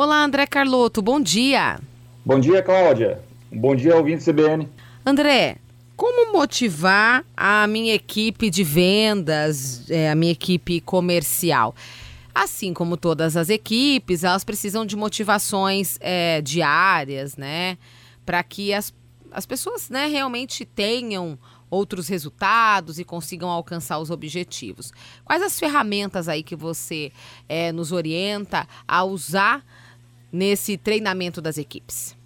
Olá, André Carloto, bom dia. Bom dia, Cláudia. Bom dia, ouvinte CBN. André, como motivar a minha equipe de vendas, é, a minha equipe comercial? Assim como todas as equipes, elas precisam de motivações é, diárias, né? Para que as, as pessoas né, realmente tenham outros resultados e consigam alcançar os objetivos. Quais as ferramentas aí que você é, nos orienta a usar nesse treinamento das equipes?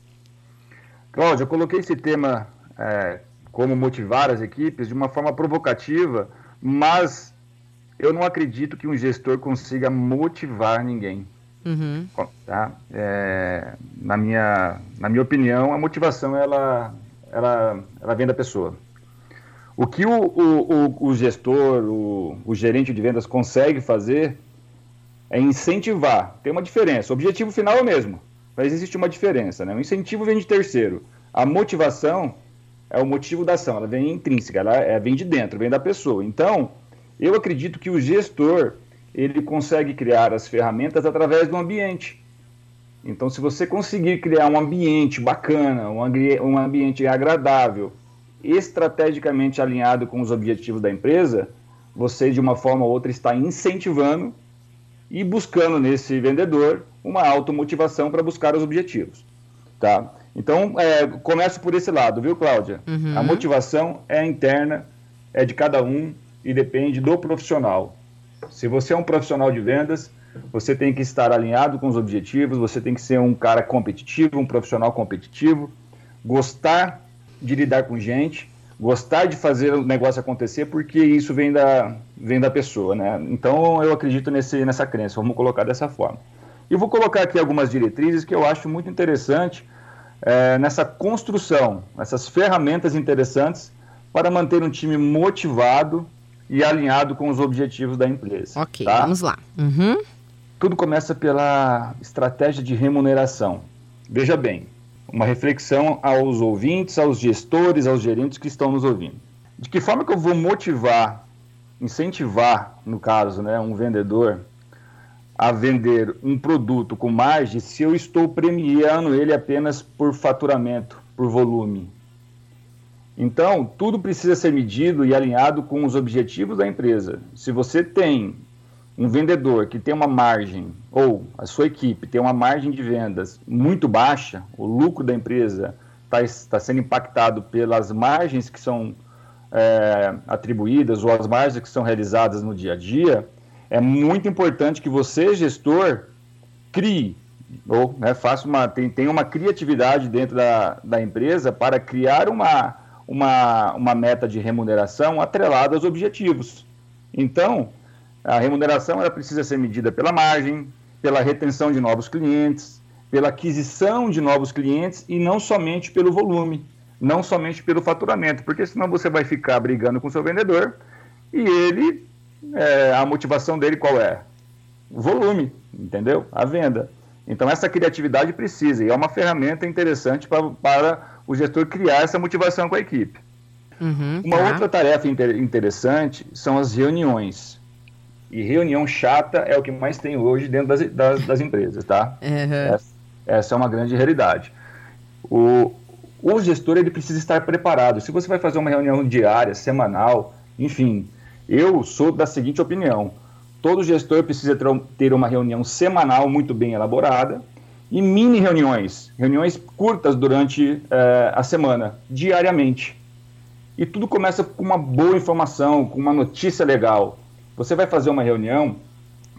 Cláudia, eu coloquei esse tema é, como motivar as equipes de uma forma provocativa, mas eu não acredito que um gestor consiga motivar ninguém. Uhum. Tá? É, na, minha, na minha opinião, a motivação ela, ela, ela vem da pessoa. O que o, o, o, o gestor, o, o gerente de vendas consegue fazer é incentivar. Tem uma diferença. O objetivo final é o mesmo, mas existe uma diferença. Né? O incentivo vem de terceiro. A motivação é o motivo da ação, ela vem intrínseca, ela é, vem de dentro, vem da pessoa. Então, eu acredito que o gestor ele consegue criar as ferramentas através do ambiente. Então, se você conseguir criar um ambiente bacana, um, um ambiente agradável, estrategicamente alinhado com os objetivos da empresa, você de uma forma ou outra está incentivando e buscando nesse vendedor uma automotivação para buscar os objetivos, tá? Então, é, começo por esse lado, viu, Cláudia? Uhum. A motivação é interna, é de cada um e depende do profissional. Se você é um profissional de vendas, você tem que estar alinhado com os objetivos, você tem que ser um cara competitivo, um profissional competitivo, gostar de lidar com gente, gostar de fazer o negócio acontecer, porque isso vem da, vem da pessoa, né? Então, eu acredito nesse, nessa crença, vamos colocar dessa forma. E vou colocar aqui algumas diretrizes que eu acho muito interessante é, nessa construção, essas ferramentas interessantes para manter um time motivado e alinhado com os objetivos da empresa. Ok, tá? vamos lá. Uhum. Tudo começa pela estratégia de remuneração. Veja bem, uma reflexão aos ouvintes, aos gestores, aos gerentes que estão nos ouvindo. De que forma que eu vou motivar, incentivar, no caso, né, um vendedor a vender um produto com margem se eu estou premiando ele apenas por faturamento, por volume. Então, tudo precisa ser medido e alinhado com os objetivos da empresa. Se você tem um vendedor que tem uma margem, ou a sua equipe tem uma margem de vendas muito baixa, o lucro da empresa está tá sendo impactado pelas margens que são é, atribuídas ou as margens que são realizadas no dia a dia, é muito importante que você, gestor, crie ou né, faça uma tem, tem uma criatividade dentro da, da empresa para criar uma, uma, uma meta de remuneração atrelada aos objetivos. Então, a remuneração ela precisa ser medida pela margem, pela retenção de novos clientes, pela aquisição de novos clientes e não somente pelo volume, não somente pelo faturamento, porque senão você vai ficar brigando com o seu vendedor e ele é, a motivação dele qual é? O volume, entendeu? A venda. Então, essa criatividade precisa, e é uma ferramenta interessante pra, para o gestor criar essa motivação com a equipe. Uhum, uma tá. outra tarefa inter interessante são as reuniões. E reunião chata é o que mais tem hoje dentro das, das, das empresas, tá? Uhum. Essa, essa, é uma grande realidade. O, o gestor ele precisa estar preparado. Se você vai fazer uma reunião diária, semanal, enfim, eu sou da seguinte opinião: todo gestor precisa ter uma reunião semanal muito bem elaborada e mini reuniões, reuniões curtas durante eh, a semana, diariamente. E tudo começa com uma boa informação, com uma notícia legal. Você vai fazer uma reunião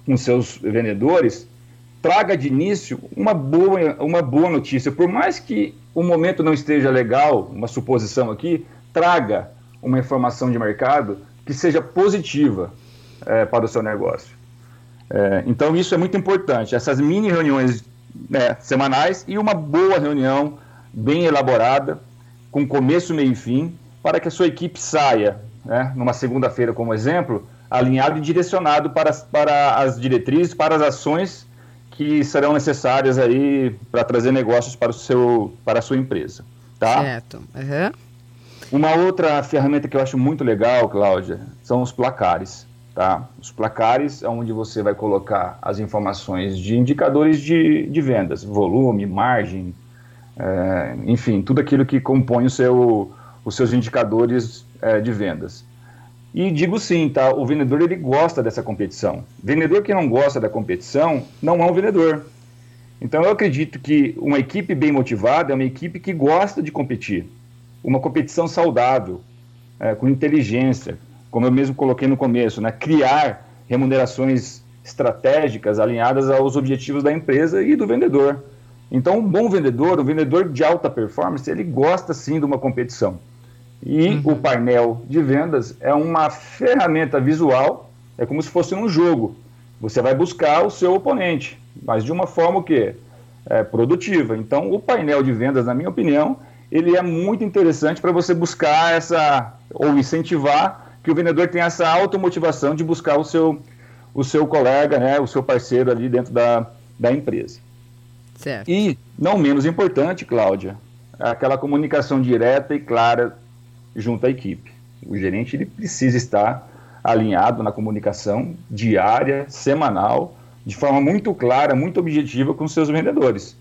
com seus vendedores, traga de início uma boa, uma boa notícia. Por mais que o momento não esteja legal, uma suposição aqui, traga uma informação de mercado que seja positiva é, para o seu negócio. É, então, isso é muito importante. Essas mini reuniões né, semanais e uma boa reunião bem elaborada, com começo, meio e fim, para que a sua equipe saia, né, numa segunda-feira, como exemplo, alinhado e direcionado para, para as diretrizes, para as ações que serão necessárias aí para trazer negócios para, o seu, para a sua empresa. Tá? Certo. Uhum. Uma outra ferramenta que eu acho muito legal, Cláudia, são os placares. Tá? Os placares é onde você vai colocar as informações de indicadores de, de vendas, volume, margem, é, enfim, tudo aquilo que compõe o seu, os seus indicadores é, de vendas. E digo sim, tá? O vendedor ele gosta dessa competição. Vendedor que não gosta da competição não é um vendedor. Então eu acredito que uma equipe bem motivada é uma equipe que gosta de competir. Uma competição saudável, é, com inteligência, como eu mesmo coloquei no começo, né? Criar remunerações estratégicas alinhadas aos objetivos da empresa e do vendedor. Então, um bom vendedor, um vendedor de alta performance, ele gosta sim de uma competição. E uhum. o painel de vendas é uma ferramenta visual, é como se fosse um jogo. Você vai buscar o seu oponente, mas de uma forma o quê? É, produtiva. Então, o painel de vendas, na minha opinião, ele é muito interessante para você buscar essa, ou incentivar que o vendedor tenha essa automotivação de buscar o seu, o seu colega, né, o seu parceiro ali dentro da, da empresa. Certo. E, não menos importante, Cláudia, aquela comunicação direta e clara junto à equipe. O gerente ele precisa estar alinhado na comunicação diária, semanal, de forma muito clara, muito objetiva com seus vendedores.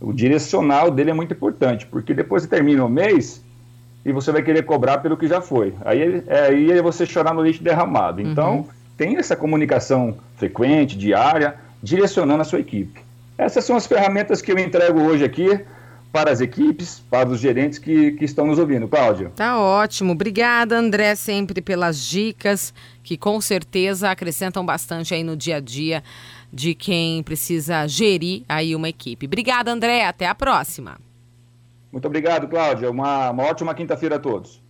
O direcional dele é muito importante, porque depois você termina o mês e você vai querer cobrar pelo que já foi. Aí, é, aí é você chorar no leite derramado. Então, uhum. tem essa comunicação frequente, diária, direcionando a sua equipe. Essas são as ferramentas que eu entrego hoje aqui para as equipes, para os gerentes que, que estão nos ouvindo. Cláudio. Tá ótimo. Obrigada, André, sempre pelas dicas que com certeza acrescentam bastante aí no dia a dia de quem precisa gerir aí uma equipe. Obrigada, André. Até a próxima. Muito obrigado, Cláudia. Uma, uma ótima quinta-feira a todos.